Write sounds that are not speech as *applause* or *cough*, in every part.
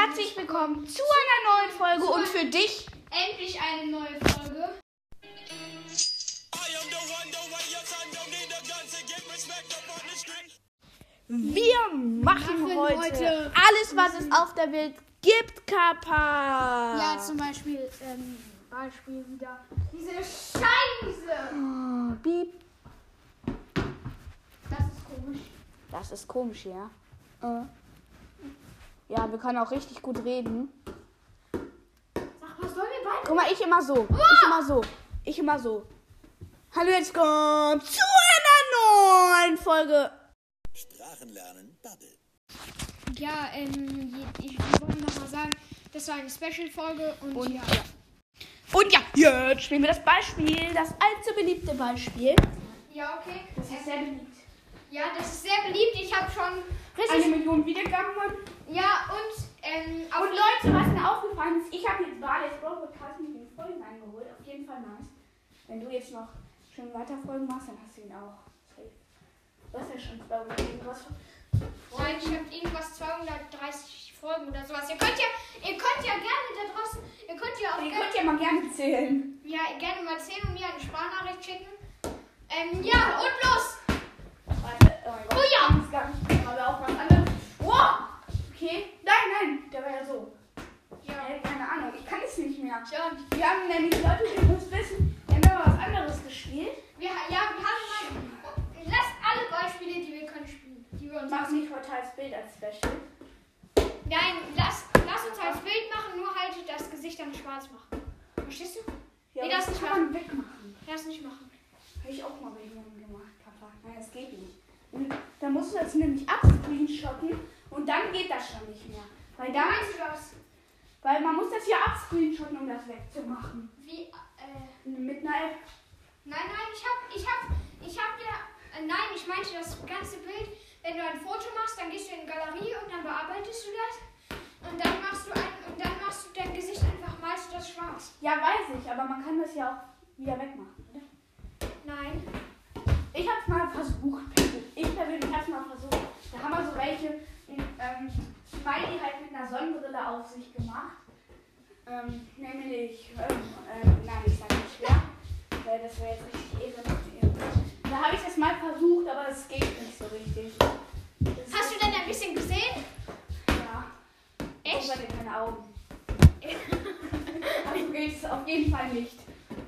herzlich willkommen zu einer neuen Folge und für dich Endlich eine neue Folge. wir machen, Machen heute, heute- alles, was es auf der Welt gibt, Kappa. Ja, zum Beispiel, ähm, Beispiel wieder diese Scheiße. Oh, Piep. Das ist komisch. Das ist komisch, ja. Äh. Ja, wir können auch richtig gut reden. Sag, was sollen wir beide? Guck mal, ich immer so. Ich immer so. Ich immer so. Hallo, jetzt kommt zu einer neuen Folge. Sprachenlernen Bubble. Ja, ähm, ich wir wollen noch mal sagen, das war eine Special-Folge und, Und ja. ja. Und ja, jetzt spielen wir das Beispiel, das allzu beliebte Beispiel. Ja, okay. Das ist sehr beliebt. Ja, das ist sehr beliebt. Ich habe schon Eine Million Wiedergaben. Ja, und, ähm, Und Leute, was mir aufgefallen ist, ich habe jetzt Barley's Brawl Podcast mit den Folgen eingeholt. Auf jeden Fall nice. Wenn du jetzt noch schön weiter Folgen machst, dann hast du ihn auch. Du hast ja schon zwei oder irgendwas. Nein, ich habe irgendwas 230 Folgen oder sowas. Ihr könnt ja, ihr könnt ja gerne da draußen, ihr könnt ja auch Ihr könnt ja mal gerne zählen. ja, gerne mal erzählen und mir eine Sprachnachricht schicken. Ähm, ja, und los! Warte, oh mein Gott. Oh ja! Ganz, ganz, aber auch was anderes. Wow! Okay. Nein, nein, der war ja so. Ja, Äh, keine Ahnung, ich kann es nicht mehr. ja, Wir haben nämlich, Leute, ihr müsst wissen, wir haben ja was anderes gespielt. wir, ja, wir haben mal, lasst alle Beispiele, die wir können spielen, die wir uns Mach nicht heute als Bild als Special. Nein, lass, lass uns als Bild machen, nur halt das Gesicht dann schwarz machen. Verstehst du? Ja, Nee, aber das nicht man wegmachen. Lass nicht machen. Habe ich auch mal bei jemandem gemacht, Papa. Nein, das geht nicht. Und da musst du das nämlich abscreenshotten und dann geht das schon nicht mehr. Weil, da, weil man muss das ja abscreenshotten, um das wegzumachen. Wie, äh, Mit einer App. Nein, nein, ich hab, ich hab, ich hab ja, äh, nein, ich meinte das ganze Bild. Wenn du ein Foto machst, dann gehst du in die Galerie und dann bearbeitest du das. Und dann machst du ein, und dann machst du dein Gesicht einfach, malst du das schwarz. Ja, weiß ich, aber man kann das ja auch wieder wegmachen, oder? Nein. Ich habe es mal versucht. Ich persönlich habe es mal versucht. Da haben wir so welche ähm, Smiley halt mit einer Sonnenbrille auf sich gemacht. Ähm, nämlich, ähm, ähm, nein, ich sag nicht wer, weil das wäre jetzt richtig ehre. Da habe ich das mal versucht, aber es geht nicht so richtig. Das Hast du denn ein bisschen gesehen? Ja. Echt? Aber keine Augen. Also geht es auf jeden Fall nicht,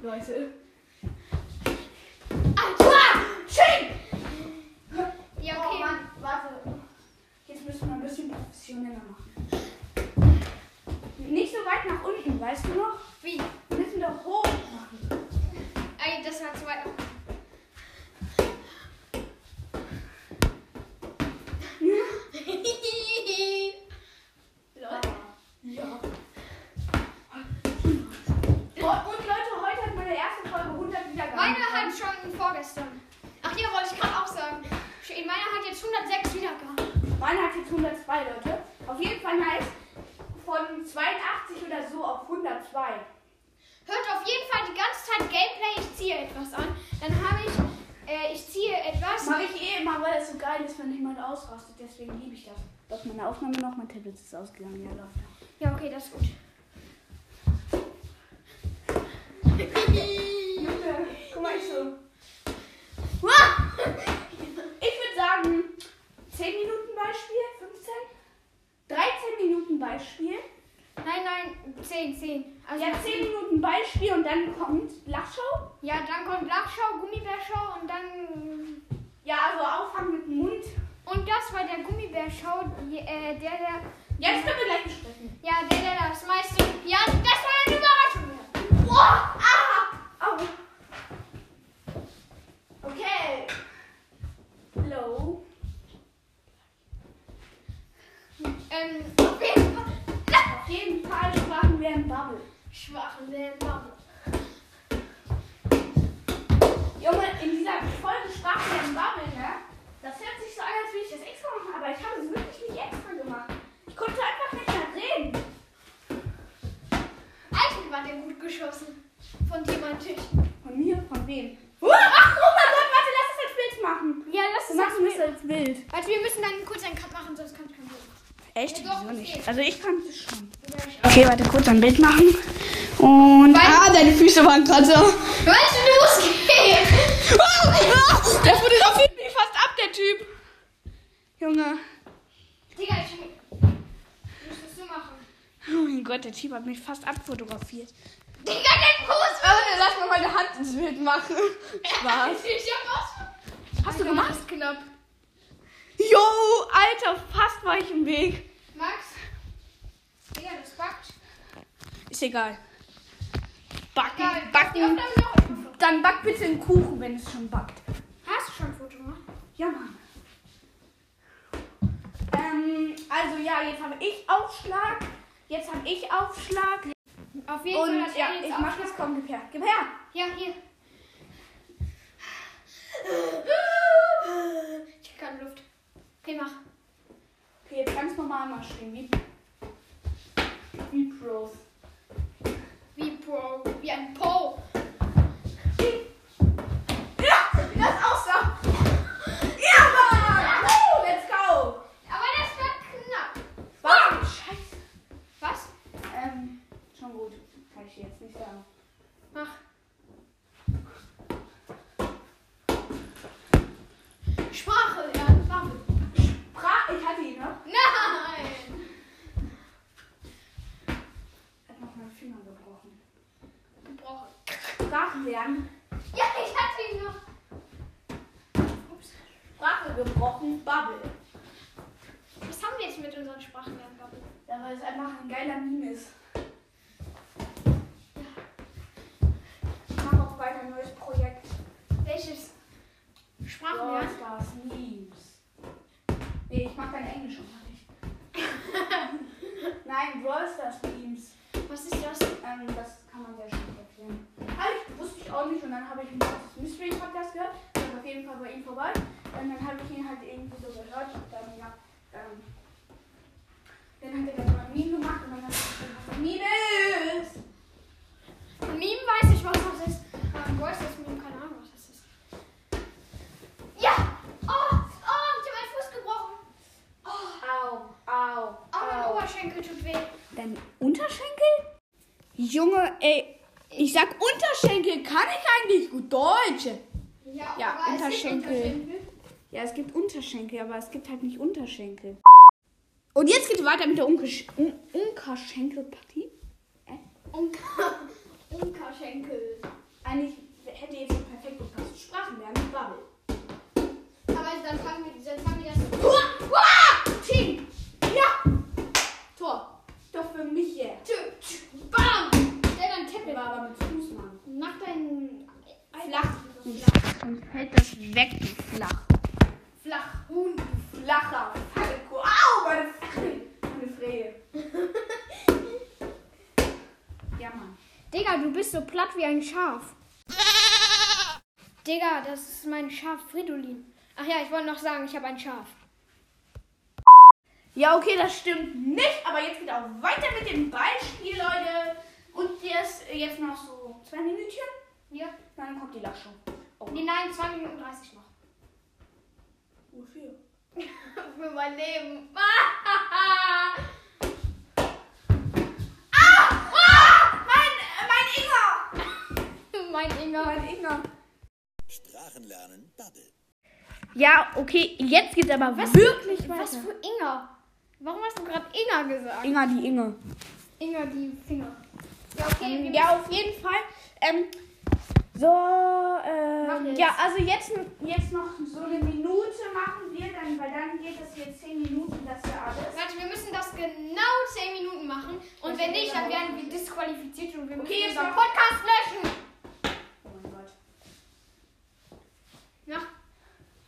Leute. Alter! Schön! Ja, Oh okay. Mann, warte. Müssen wir ein bisschen professioneller machen. Nicht so weit nach unten, weißt du noch? Wie? Wir müssen doch hoch machen. Ey, das war zu weit. Lol. Ja. Oh, und Leute, heute hat meine erste Folge 100 Wiedergaben. Meine hat schon vorgestern. Ach ja, wollte ich gerade auch sagen. Meine hat jetzt 106 Wiedergaben. Meine hat jetzt 102, Leute. Auf jeden Fall nice. Von 82 oder so auf 102. Hört auf jeden Fall die ganze Zeit Gameplay. Ich ziehe etwas an. Dann habe ich, äh, ich ziehe etwas. Mache ich eh immer, weil es so geil ist, wenn jemand ausrastet. Deswegen liebe ich das. Läuft meine Aufnahme Tablet ist ausgegangen. Ja, läuft. Ja, okay, das ist gut. Junge, guck mal, ich so. Ich würde sagen, 10 Minuten Beispiel, 15, 13 Minuten Beispiel. Nein, nein, 10, 10. Also Ja, 10 Minuten Beispiel und dann kommt Lachshow. Ja, dann kommt Lachschau, Gummibärshow und dann. Ja, also Auffangen mit dem Mund. Und das war der Gummibärshow, die, äh, der, der. Ja, das können wir gleich besprechen. Ja, der, der das meiste. Ja, das war eine Überraschung. Boah, ah, au. Okay. Hello. Ähm, auf jeden Fall. Auf jeden Fall sprachen wir in Bubble. Schwachen Bubble. Junge, in dieser Folge sprachen wir in Bubble, ne? Das hört sich so an, als würde ich das extra machen, aber ich habe es wirklich nicht extra gemacht. Ich konnte einfach nicht mehr reden. War der gut geschossen. Von jemandem. Von mir? Von wem? Ach, oh mein Gott, warte, lass es als Bild machen. Ja, lass Du es machen. es als Bild. Also wir müssen dann kurz einen Cut machen, sonst kommt kein Bild. Echt? Ja, doch, sowieso es nicht. geht. Also ich kann es schon. Ich. Okay, warte, kurz ein Bild machen. Und. Weil- ah, deine Füße waren gerade so. Weißt du, losgehen? *laughs* Ah, ah, der fotografiert mich fast ab, der Typ. Junge. Digga, ich muss das so machen. Oh mein Gott, der Typ hat mich fast abfotografiert. Digga, dein Fuß! Warte, lass mal meine Hand ins Bild machen. Spaß. *laughs* Hast du gemacht? Das ist knapp. Jo, Alter, fast war ich im Weg. Max? Digga, das backt. Ist egal. Backen, Geil. backen. Dann back bitte einen Kuchen, wenn es schon backt. Hast du schon ein Foto gemacht? Ja, Mann. Ähm, also ja, jetzt habe ich Aufschlag. Jetzt habe ich Aufschlag. Auf jeden Fall hat ja, er jetzt ich mache das. Komm, gib her. Gib her. Ja, hier. Ich krieg keine Luft. Okay, mach. Okay, jetzt ganz normal mal stehen. Wie, wie Pros. Wie Pro. Wie ein Po. Ja, wie das aussah. Ja, Mann. Woo, let's go. Aber das war knapp. Was? Scheiße. Was? Ähm, schon gut. Kann ich dir jetzt nicht sagen. Mach. Sprache lernen. Bubble. Bra ich hatte ihn noch. Nein! Hat noch meinen Finger gebrochen. Gebrochen. Sprachen lernen. Ja, ich hatte ihn noch. Ups. Sprache gebrochen. Bubble. Was haben wir jetzt mit unseren Sprachenlernen, Bubble? Ja, weil es einfach ein geiler Meme ist. Ich mache auch weiter ein neues Projekt. Welches? Brawl Sprachenlernen? Stars Memes. Nee, ich mag dein Englisch nicht. Nein, Brawl Stars Memes. Was ist das? Ähm, das kann man sehr schön erklären. Halt, wusste ich auch nicht und dann habe ich einen Marcus Mystery Podcast gehört. Ich war auf jeden Fall bei ihm vorbei. Und dann habe ich ihn halt irgendwie so gehört und dann, ja, ähm, dann hat er dann mal ein Meme gemacht und dann hat er gesagt, was ein Meme ist. Meme weiß ich, was das ist. Aber Brawl Stars Meme, keine Ahnung, was das ist. Ja! Oh, oh, ich habe meinen Fuß gebrochen. Oh, Au, au, oh mein au. Oberschenkel tut weh. Dein Unterschenkel? Junge, ey, ich sag Unterschenkel, kann ich eigentlich gut Deutsch? Ja, Ja, aber es gibt Unterschenkel. Unterschenkel. Ja, es gibt Unterschenkel, aber es gibt halt nicht Unterschenkel. Und jetzt geht's weiter mit der Unkesch Un Unkerschenkelpartie. Unka Unkaschenkel. Eigentlich hätte jetzt perfekt gepasst. Sprachen lernen, Bubble. Aber dann fangen wir das. Hua! Hua! Team! Ja! Tor. Doch für mich jetzt. Tü, tü, Bam! Stell dein Der Tablet. war aber mit Fuß, Mann. Mach deinen. Flach. Sonst fällt das weg, du flach. Flach. Huhn. Flacher Falco. Au, meine Fresse. Meine Freie. Ja, Mann. Digga, du bist so platt wie ein Schaf. Digga, das ist mein Schaf Fridolin. Ach ja, ich wollte noch sagen, ich habe ein Schaf. Ja, okay, das stimmt nicht, aber jetzt geht auch weiter mit dem Ballspiel, Leute. Und jetzt, jetzt noch so zwei Minütchen, Ja. dann kommt die Lachshow. Oh, Nee, nein, 2 Minuten 30 noch. wofür? *laughs* Für mein Leben. *laughs* *laughs* Mein, äh, mein Inga! Mein Inga. Mein Inga. Sprachenlernen Bubble. Ja, okay, jetzt geht's aber wirklich weiter. Was für Inga? Warum hast du gerade Inga gesagt? Inga, die Inge. Inga, die Finger. Ja, okay. wir Ja, auf jeden Fall. Ähm, so, ähm, jetzt. ja, also jetzt, jetzt noch so eine Minute machen wir dann, weil dann geht es jetzt 10 Minuten, das ja alles. Warte, wir müssen das genau 10 Minuten machen. Und Das wenn nicht, dann werden wir disqualifiziert und wir müssen Okay, jetzt unseren noch- Podcast löschen. Oh mein Gott. Ja.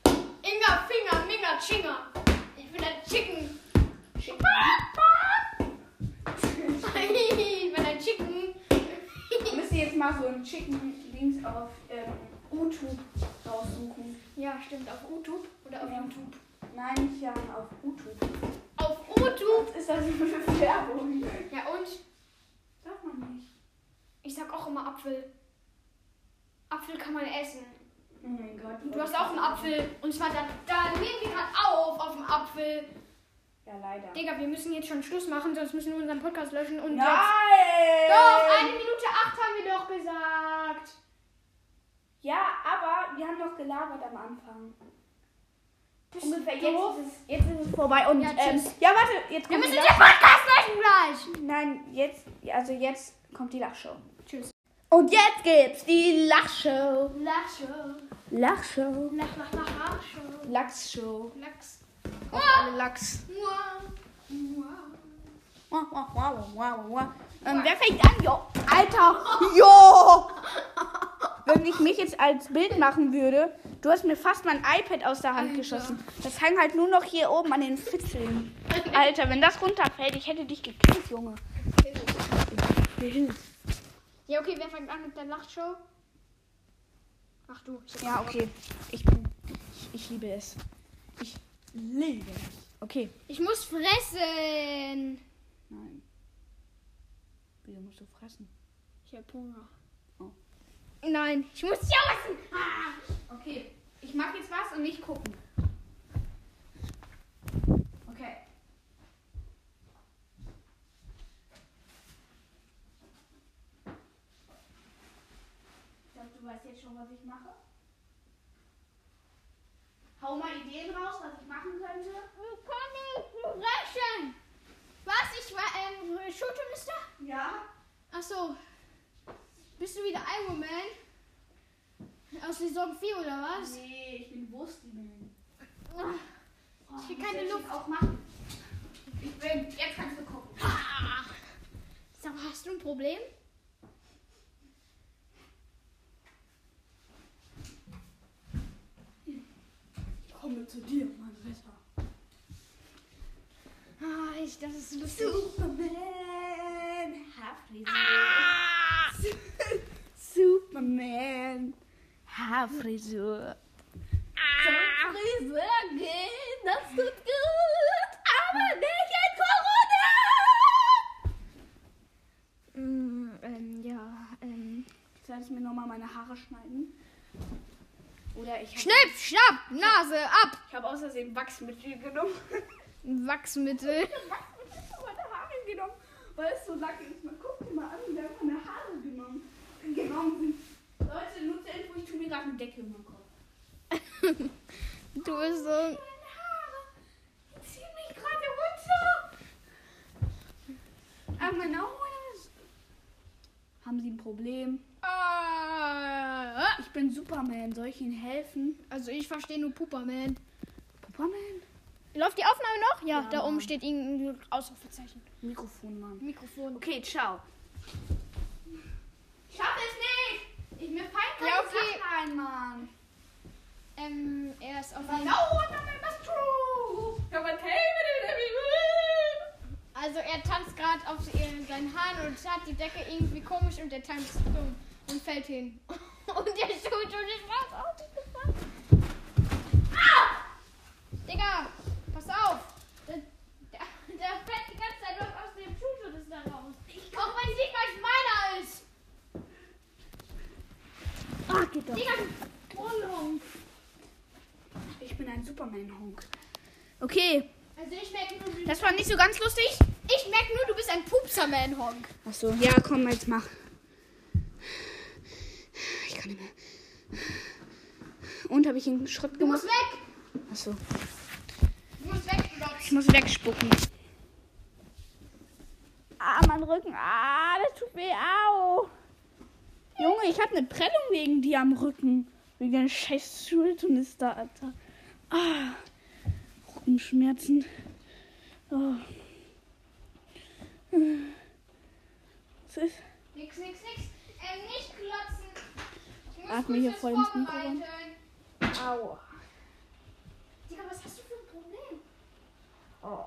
Inga, Finger, Minga, Chinga. Ich bin ein Chicken. Schick. ich bin ein Chicken. Wir müssen jetzt mal so einen Chicken Links auf ähm, YouTube raussuchen. Ja, stimmt. Auf YouTube oder auf Ja. YouTube? Nein, nicht ja, auf YouTube. Auf YouTube. Was ist das für eine Werbung? Ja, und Darf man nicht. ich sag auch immer Apfel. Apfel kann man essen. Oh mein Gott. Und du hast auch einen Apfel. Und zwar da, da nehmen wir gerade auf, auf dem Apfel. Ja, leider. Digga, wir müssen jetzt schon Schluss machen, sonst müssen wir unseren Podcast löschen und Nein! jetzt. Doch, eine Minute acht haben wir doch gesagt. Ja, aber wir haben noch gelabert am Anfang. Bist Ungefähr jetzt doof? ist, es, jetzt ist es vorbei und Ja, ähm, ja warte, jetzt Wir kommt müssen die den Podcast löschen gleich. Nein, jetzt also jetzt kommt die Lachshow. Tschüss. Und jetzt gibt's die Lachshow. Lachshow. Lachshow. Lach, lach, lach, Lachshow. Lachsshow. Lachs. Auf alle Lachs. Wow. Wow. Wow, wow, wow. Ähm, wer fängt an? Jo. Alter. *laughs* Jo. Wenn ich mich jetzt als Bild machen würde, du hast mir fast mein iPad aus der Hand Alter. geschossen. Das hängt halt nur noch hier oben an den Fitzeln. Alter, wenn das runterfällt, ich hätte dich gekillt, Junge. Ja, okay, wer fängt an mit der Lachshow? Ach du. Ich Ja, okay. Ich bin. Ich, ich liebe es. Ich liebe es. Okay. Ich muss fressen. Nein. Wieso musst du fressen? Ich hab Hunger. Oh. Nein, ich muss jausen. Ah. Okay. Ich mach jetzt was und nicht gucken. Okay. Ich glaube, du weißt jetzt schon, was ich mache. Hau mal Ideen raus, was ich machen könnte. Wir können fressen. Was? Ich war ähm, Schultermister? Ja. Ach so. Bist du wieder Iron Man? Aus Saison 4 oder was? Nee, ich bin Wurstman. Ah. Oh, Ich will keine Luft. auch machen. Ich bin. Jetzt kannst du gucken. Ah. Sag hast du ein Problem? Ich komme zu dir, mein Wetter. Ah, ich, das ist lustig. Superman. Haarfrisur. Ah. *laughs* Superman. Haarfrisur. Ah. Friseur gehen, das tut gut. Aber nicht in Corona. Mm, ähm, ja, ähm. Soll ich mir nochmal meine Haare schneiden? Oder ich Schnipp, schnapp, Nase ab. Ich außersehen Wachsmittel genommen. Wachsmittel. Wachsmittel für meine Haare genommen, weil es so lang ist. Man guckt mir mal an, wie lange meine Haare genommen, genommen sind. Leute, nur zur Info, ich tue mir gerade einen Deckel in den Kopf. *laughs* Du bist so. Meine Haare, ziehen mich gerade runter. Ah, meine Augen. Haben Sie ein Problem? Ah. Ich bin Superman. Soll ich Ihnen helfen? Also ich verstehe nur Puperman. Superman? Läuft die Aufnahme noch? Ja, Ja. da oben steht irgendein Ausrufezeichen. Mikrofon, Mann. Mikrofon. Okay, ciao. Ich schaff es nicht. Ich mir fallen keine Ja, okay. Sachen ein, Mann. Ähm, er ist auf No, jeden Also er tanzt gerade auf seinen Haaren und hat die Decke irgendwie komisch und er tanzt dumm und fällt hin. *laughs* Und der tut schon den Spaß auf. Ah! Digga, pass auf. Der, der, der fällt die ganze Zeit noch aus dem Schuhschuh da raus. Auch wenn es nicht mal meiner ist. Ah, geht doch. Digga, Unhung. Ich bin ein Superman-Honk. Okay, Also ich merke nur, du, das war nicht so ganz lustig. ich merke nur, du bist ein Pupserman-Honk. Achso, ja, komm, jetzt mach. Ich kann nicht mehr. Und habe ich einen Schritt Du musst gemacht? weg. Achso, Du musst weg, du Lotz. Ich muss wegspucken. Ah, mein Rücken. Ah, das tut weh. Au. Junge, ich habe eine Prellung wegen dir am Rücken. Wegen der scheiß Schultunister, Alter. Ah, Rückenschmerzen. Oh. Was ist? Nix, nix, nix. Ähm, nicht klotzen. Ich muss Atme hier voll ins Mikro vorbereiten. Au. Digga, was hast du? Oh.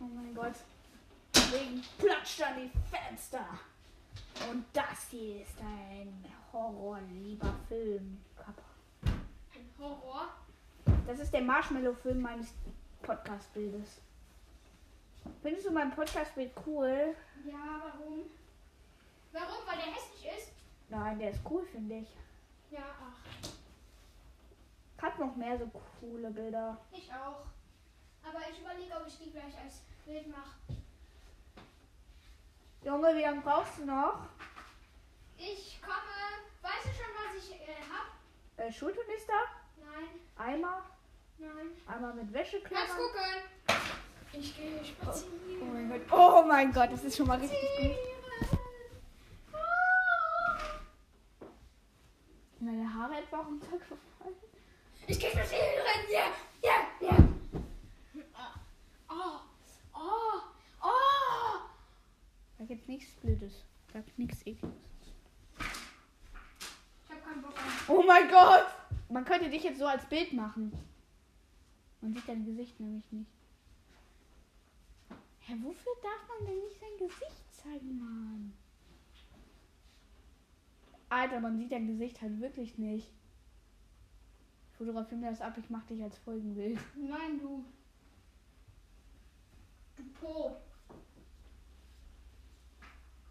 Oh mein Gott. Deswegen platscht an die Fenster. Und das hier ist ein horrorlieber Film. Kappa. Ein Horror. Das ist der Marshmallow-Film meines Podcast-Bildes. Findest du mein Podcast-Bild cool? Ja, warum? Warum? Weil der hässlich ist? Nein, der ist cool, finde ich. Ja, ach. Ich hab noch mehr so coole Bilder. Ich auch. Aber ich überlege, ob ich die gleich als Bild mache. Junge, wie lange brauchst du noch? Ich komme. Weißt du schon, was ich äh, hab? Äh, Schulturnister? Nein, Eimer? nein. Einmal mit Lass Wäscheklammern? gucken. Ich gehe Oh spazieren. mein Gott. Oh mein Gott, das ist schon mal richtig gut. Sind Meine Haare etwa runtergefallen? Ich gehe spazieren. Ja, ja, ja. Oh, oh, oh. Da gibt's nichts Blödes. Da gibt's nichts Ekliges. Ich hab keinen Bock auf. Oh mein Gott! Man könnte dich jetzt so als Bild machen. Man sieht dein Gesicht nämlich nicht. Hä, wofür darf man denn nicht sein Gesicht zeigen, Mann? Alter, man sieht dein Gesicht halt wirklich nicht. Fotografier mir das ab, ich mach dich als Folgenbild. Nein, du. Du Po.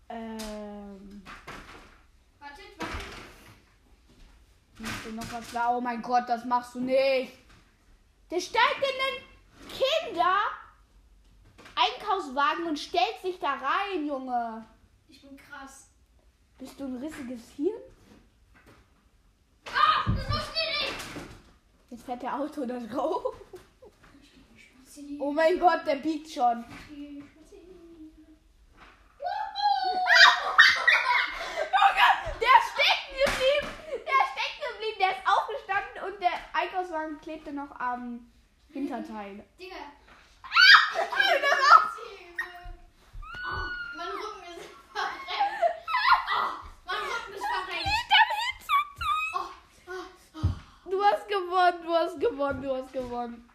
Ähm, Wartet, wartet. machst du noch was da? Oh mein Gott, das machst du nicht. Der steigt in den Kinder Einkaufswagen und stellt sich da rein, Junge. Ich bin krass. Bist du ein rissiges Hirn? Ah, das war schwierig. Jetzt fährt der Auto da drauf. Oh mein Gott, der biegt schon. *laughs* Einkaufswagen klebte noch am Hinterteil. Digga. Alter, was? Oh, mein Rücken ist verrenkt. Oh, mein Rücken ist verrenkt. Oh, oh, oh. Du hast gewonnen, du hast gewonnen,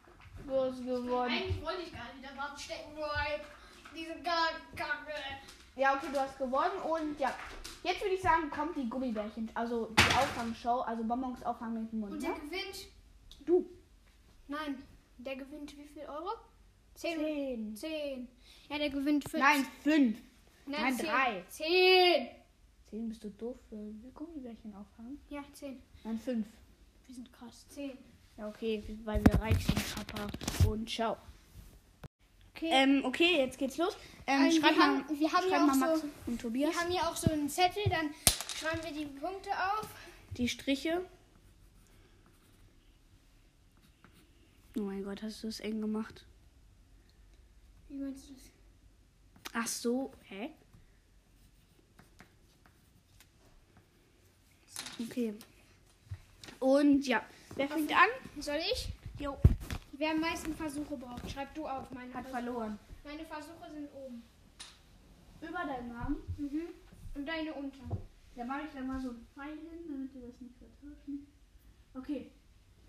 du hast gewonnen. Eigentlich wollte ich gar nicht da stecken, halt diese Kacke. Ja, okay, du hast gewonnen und ja. Jetzt würde ich sagen, kommt die Gummibärchen, also die Auffangshow, also Bonbons auffangen mit dem Mund. Und Ne? der gewinnt. Du. Nein, der gewinnt wie viel Euro? Zehn. Zehn. Zehn. Ja, der gewinnt fünf. Nein, fünf. Nein, zehn. drei. Zehn. Zehn bist du doof für Gummibärchen auffangen? Ja, zehn. Nein, fünf. Wir sind krass. Zehn. Ja, okay, weil wir reich sind, Papa. Und ciao. Okay. Ähm, okay, jetzt geht's los. Ähm, wir schreib mal, haben- wir haben schreib mal Max so- und Tobias Wir haben hier auch so einen Zettel, dann schreiben wir die Punkte auf. die Striche. Oh mein Gott, hast du das eng gemacht? Wie meinst du das? Ach so, hä? Okay. Und ja, wer fängt an? Soll ich? Jo. Wer am meisten Versuche braucht, schreib du auf. Meine, Hat Versuche. verloren. Meine Versuche sind oben. Über deinen Namen. Mhm. Und deine unter. Da mache ich dann mal so einen Pfeil hin, damit wir das nicht vertauschen. Okay.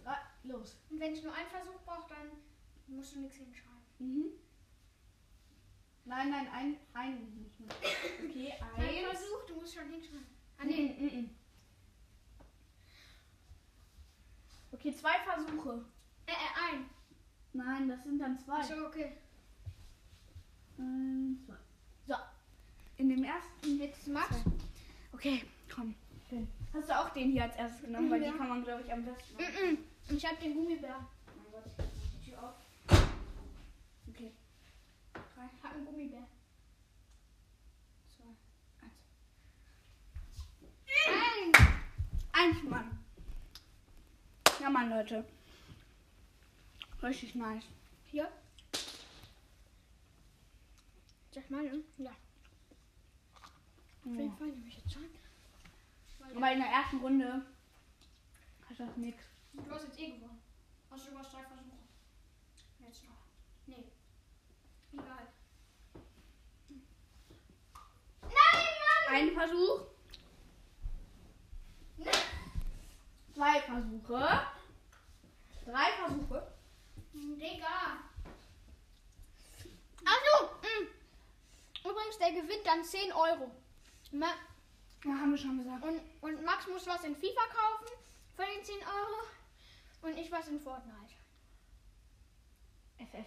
Drei, los. Und wenn ich nur einen Versuch brauche, dann musst du nichts hinschreiben. Mhm. Nein, nein, ein, ein nicht mehr. Okay, Ein eins. Versuch, du musst schon hinschreiben. Ah, Ah, nee. nee. Mm, Okay, zwei Versuche. Äh, äh, ein. Nein, das sind dann zwei. Achso, okay. Eins, zwei. So. In dem ersten Jetzt Max. Okay, komm. Schön. Hast du auch den hier als erstes genommen? Weil Ja. die kann man, glaube ich, am besten. machen. Mhm. Ich hab den Gummibär. Oh mein Gott, ich mach die Tür auf. Okay. Drei, Ich hab einen Gummibär. zwei, Ein. eins. Eins, Mann. Leute. Richtig nice. Hier. Sag mal? Ja. Auf jeden. Fall nehme ich jetzt schon. Weil Aber in der ersten Runde hat das nichts. du hast jetzt eh gewonnen. Hast du über drei Versuche. Jetzt noch. Nee. Egal. Nein, Mann! Ein Versuch. Zwei Versuche. Drei Versuche. Digga. Also, übrigens, der gewinnt dann 10 Euro. Ma Ja, haben wir schon gesagt. und, und Max muss was in FIFA kaufen für den 10 Euro. Und ich was in Fortnite. FF.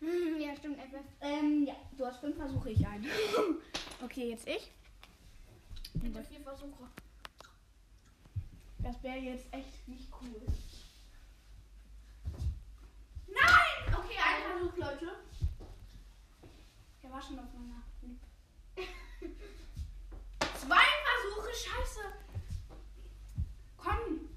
Hm, *laughs* ja, stimmt, FF. Ähm, ja, du hast fünf Versuche, ich ein. *laughs* okay, jetzt ich. Bitte vier Versuche. Das wäre jetzt echt nicht cool. Versuch, Leute. Der war schon auf meiner. *laughs* Zwei Versuche, scheiße. Komm.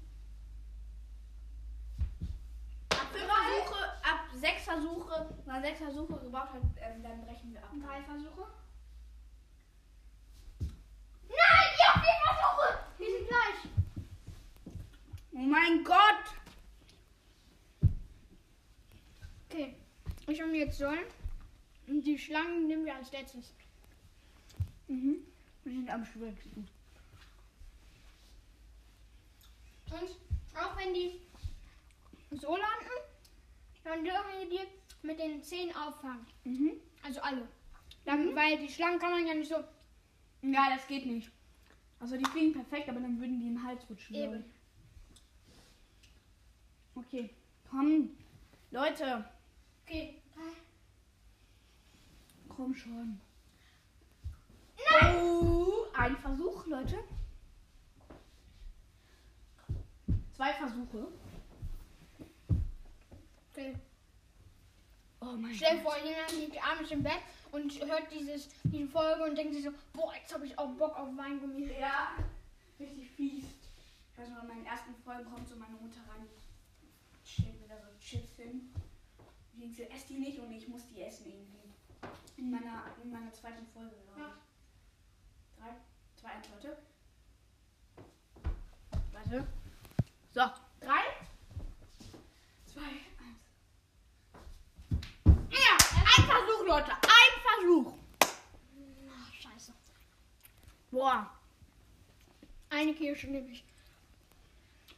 Ab fünf Versuche, ab sechs Versuche, wenn man sechs Versuche gebraucht hat, ähm, dann brechen wir ab. Drei Versuche. Nein, ja, vier Versuche. Die sind gleich. Oh mein Gott. Okay. Ich habe jetzt sollen. Und die Schlangen nehmen wir als letztes. Mhm. Wir sind am schwierigsten. Und auch wenn die so landen, dann dürfen wir die mit den Zehen auffangen. Mhm. Also alle. Dann, Weil die Schlangen kann man ja nicht so. Ja, das geht nicht. Also die fliegen perfekt, aber dann würden die in den Hals rutschen. Eben. Okay, komm. Leute, Okay. komm schon. Oh, ein Versuch, Leute. Zwei Versuche. okay. Oh mein Stell dir Gott. vor, jemand liegt abends im Bett und hört dieses, diese Folge und denkt sich so, boah, jetzt habe ich auch Bock auf Weingummi. Ja, richtig fies. Ich weiß noch, in meinen ersten Folgen kommt so meine Mutter rein. Stellt mir da so Chips hin. Sie esst die nicht und ich muss die essen irgendwie. In meiner, in meiner zweiten Folge, glaube ich. Drei, zwei, eins, Leute. Warte. So, drei, zwei, eins. Ja, ein Versuch, Leute. Ein Versuch. Ach, scheiße. Boah. Eine Kirsche nehme ich.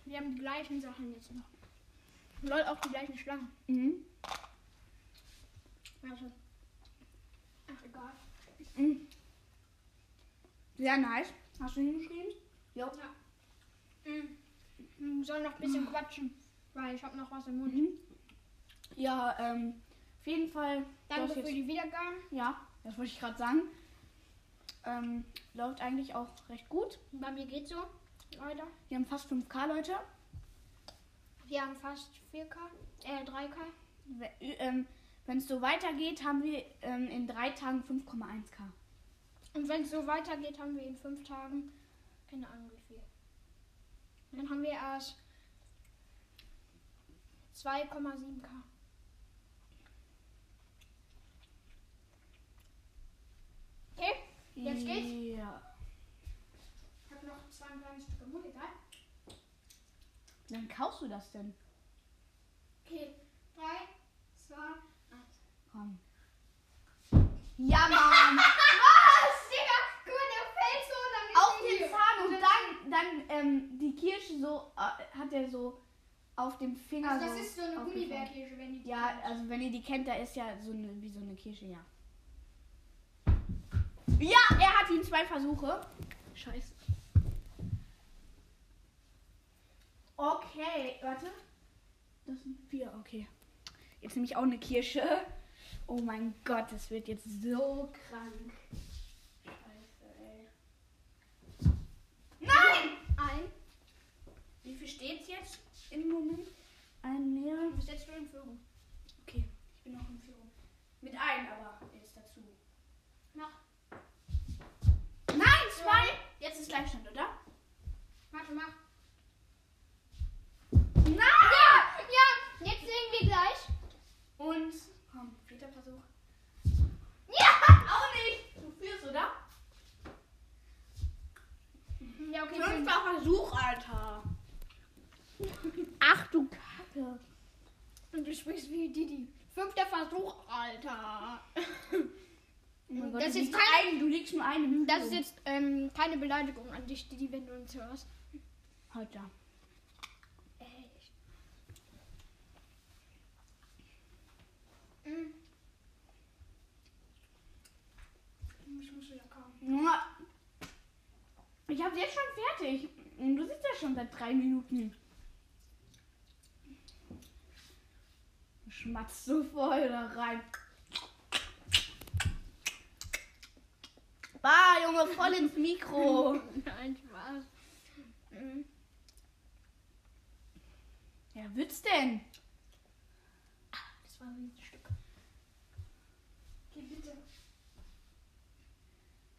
Wir haben die gleichen Sachen jetzt noch. Leute, auch die gleichen Schlangen. Mhm. Ach, egal. Mhm. Sehr nice. Hast du hingeschrieben? Ja. Mhm. Soll noch ein bisschen quatschen, weil ich habe noch was im Mund. Mhm. Ja, ähm, auf jeden Fall. Danke für jetzt, die Wiedergaben. Ja, das wollte ich gerade sagen. Ähm, läuft eigentlich auch recht gut. Bei mir geht's so, Leute. Wir haben fast 5K, Leute. Wir haben fast 4K, äh 3K. We- Ähm, Wenn es so weitergeht, haben wir ähm, in drei Tagen 5,1K. Und wenn es so weitergeht, haben wir in 5 Tagen, keine Ahnung wie viel. Dann haben wir erst 2,7K. Okay, Jetzt geht's? Ja. ich habe noch zwei kleine Stücke Mund, egal. Dann kaufst du das denn? Okay, 3, 2, 1. Komm. Ja, Mann! *laughs* Was, Digga? Guck mal, der fällt so und dann auf den Zahn und dann, dann ähm, die Kirsche so, äh, hat er so auf dem Finger Also das so ist so eine. Gummibärkirsche, wenn die Ja, also wenn ihr die kennt, da ist ja so eine, wie so eine Kirsche, ja. Ja, er hat ihn zwei Versuche. Scheiße. Okay, warte. Das sind vier, okay. Jetzt nehme ich auch eine Kirsche. Oh mein Gott, das wird jetzt so krank. Scheiße, ey. Nein! ein. Wie viel steht's jetzt im Moment? Ein mehr. Du bist jetzt schon in Führung. Okay, ich bin noch in Führung. Mit einem aber jetzt dazu. Mach. Nein, zwei! Jetzt ist Gleichstand, oder? Warte, mach. Nein! Ja, ja, jetzt sehen wir gleich. Und, komm, vierter Versuch. Ja! Auch nicht! Du führst, oder? Ja, okay. Fünfter Versuch, Alter. Ach du Kacke. Und du sprichst wie Didi. Fünfter Versuch, Alter. Oh mein Das du ist liegst liegst nur eine Minute. Das ist jetzt ähm, keine Beleidigung an dich, Didi, wenn du uns hörst. Heute. Echt. Mm. Ich muss wieder kauen. Ich hab's jetzt schon fertig. Du sitzt ja schon seit drei Minuten. Schmatzt so voll da rein. Bah, Junge, voll ins Mikro. *laughs* Nein, Spaß. Hm. Ja, wird's denn? Ah, das war ein Stück. Geh bitte.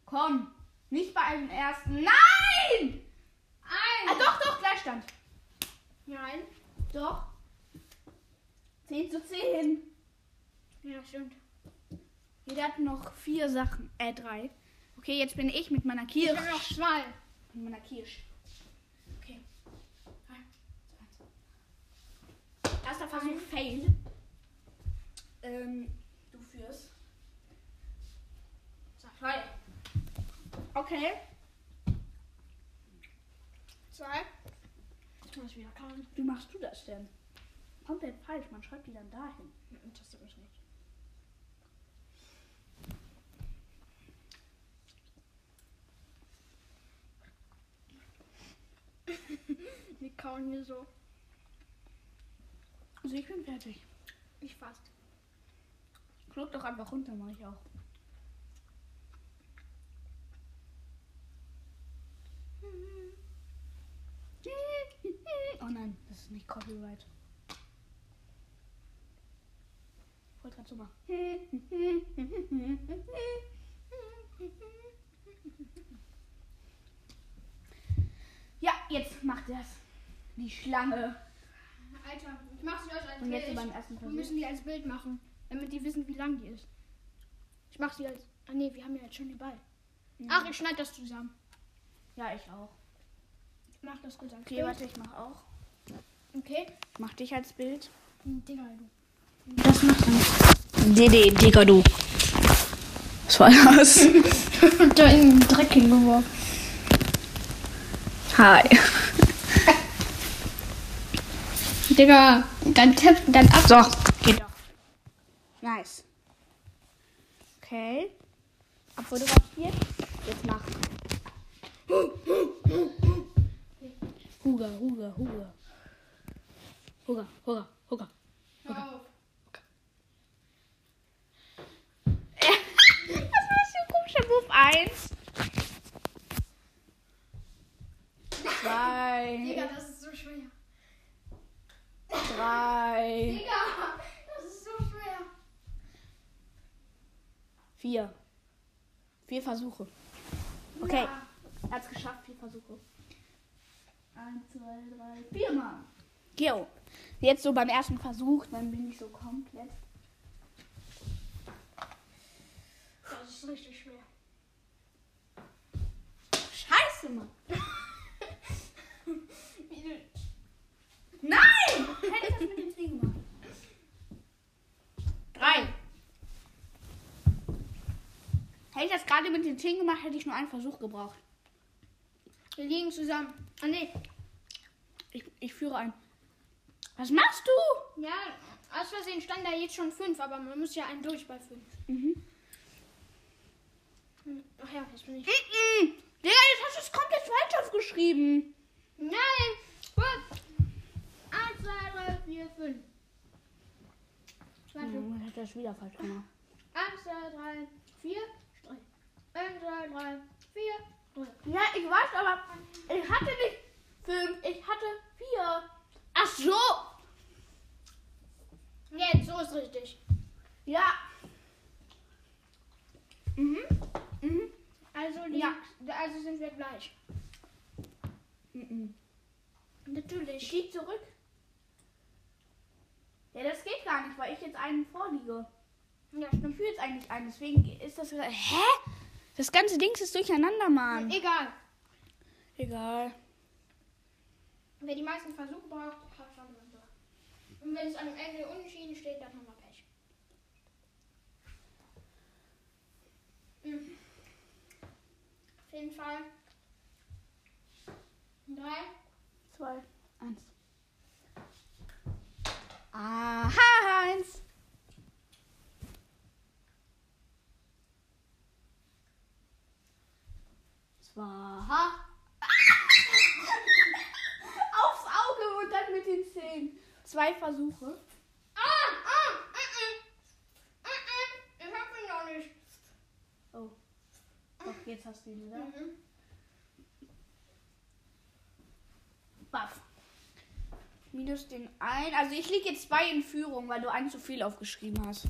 Komm, nicht bei einem ersten. Nein! Ein. Ah, doch, doch, Gleichstand. Nein. Doch. 10 zu 10. Ja, stimmt. Jeder hat noch vier Sachen. Äh, drei. Okay, jetzt bin ich mit meiner Ich Kirsch. habe noch zwei. Mit meiner Kirsch. Okay. Drei. Erster Versuch, fail. Ähm, du führst. Zwei. Okay. Zwei. Ich muss wieder kauen. Wie machst du das denn? Komplett falsch, man schreibt die dann dahin. Interessiert mich nicht. Wir kauen hier so. Also ich bin fertig. Ich fast. Schluck doch einfach runter, mache ich auch. Oh nein, das ist nicht Copyright. Ich wollte gerade so machen. Ja, jetzt macht das. Die Schlange. Alter, ich mach sie euch als Und jetzt so Bild. beim ersten Wir Versuch. müssen die als Bild machen, damit die wissen, wie lang die ist. Ich mach sie als. Ah nee, wir haben ja jetzt schon den Ball. Ach, ich schneide das zusammen. Ja, ich auch. Ich mach das kurz als Okay, Bild. warte, ich mach auch. Okay. Ich mach dich als Bild. Digga, du. Das macht dann. DD, Digga, du. Was war das? *laughs* da in den Dreck hingeworfen. Hi. Digga, dann tipp, dann ab. So, geht doch. Nice. Okay. Abfotografiert. Jetzt mach. Huga, Huga, Huga. Huga, Huga, Huga. Hör auf. Was machst du? Komischer Move. Eins. Zwei. Digga, das ist so schwer. Drei. Digga, das ist so schwer. Vier. Vier Versuche. Okay. Ja. Er hat es geschafft, vier Versuche. Eins, zwei, drei, vier Mal. Jo. Jetzt so beim ersten Versuch, dann bin ich so komplett. Das ist richtig schwer. Scheiße, Mann. *laughs* Nein! Hätte ich das mit dem Ding gemacht. Drei. Hätte ich das gerade mit dem Ding gemacht, hätte ich nur einen Versuch gebraucht. Wir liegen zusammen. Ah nee. Ich, ich führe ein. Was machst du? Ja, aus Versehen stand da jetzt schon fünf, aber man muss ja einen durch bei fünf. Mhm. Hm, Ach ja, jetzt bin ich. Mm-mm. Digga, jetzt hast du es komplett falsch aufgeschrieben. Nein! Gut! Eins, zwei, drei, vier, fünf. Warte. Hm, hat das wieder falsch gemacht. Eins, zwei, drei, vier, drei. Eins, zwei, drei, vier, drei. Ja, ich weiß, aber ich hatte nicht fünf, ich hatte vier. Ach so. Jetzt, so ist richtig. Ja. Mhm. Mhm. Also, die, Ja. also sind wir gleich. Mhm. Ich Natürlich. gehe zurück. Ja, das geht gar nicht, weil ich jetzt einen vorliege. Ja, Ich führe jetzt eigentlich einen, deswegen ist das. Hä? Das ganze Ding ist durcheinander, Mann. Egal. Egal. Wer die meisten Versuche braucht, hat schon gewonnen. Und wenn es am Ende unentschieden steht, dann haben wir Pech. Mhm. Auf jeden Fall. Drei. Zwei, eins. Aha, eins. Zwei. *laughs* Aufs Auge und dann mit den Zähnen. Zwei Versuche. Ah! Ah! Ich hab ihn noch nicht. Oh. Doch, jetzt hast du ihn wieder. Mhm. Baff. Minus den ein. Also ich liege jetzt zwei in Führung, weil du einen zu viel aufgeschrieben hast.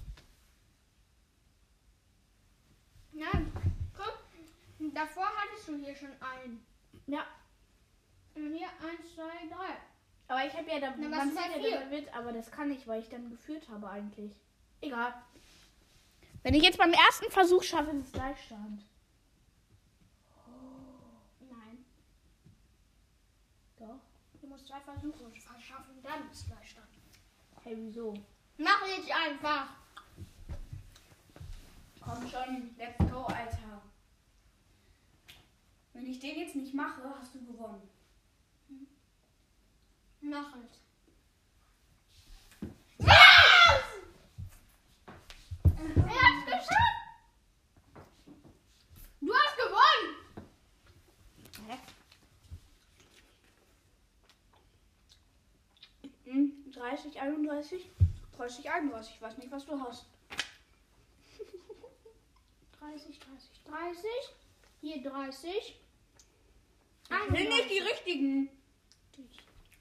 Nein. Guck. Und davor hattest du hier schon einen. Ja. Und hier eins, zwei, drei. Aber ich habe ja da, Na, was man bei ja damit aber das kann ich, weil ich dann geführt habe eigentlich. Egal. Wenn ich jetzt beim ersten Versuch schaffe, ist es Gleichstand. Nein. Doch. Du musst zwei Versuche verschaffen, dann ist Gleichstand. Hey, wieso? Mach jetzt einfach. Komm schon, let's go, Alter. Wenn ich den jetzt nicht mache, hast du gewonnen. Mach es. Er hat's geschafft! Du hast gewonnen! Hä? Hm, 30, 31, 30, 31. Ich weiß nicht, was du hast. 30, 30, 30. Hier 30. Ich will nicht die richtigen.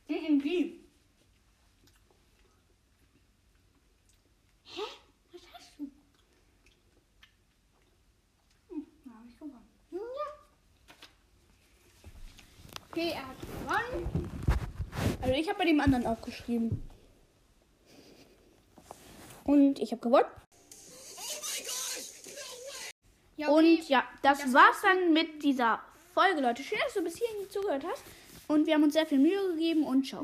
Mhm, die. Hä? Was hast du? Hm, da hab ich gewonnen. Ja. Okay, er hat gewonnen. Also ich habe bei dem anderen auch geschrieben. Und ich habe gewonnen. Ja, Und ja, das, Das war's dann mit dieser Folge, Leute. Schön, dass du bis hierhin zugehört hast. Und wir haben uns sehr viel Mühe gegeben und ciao.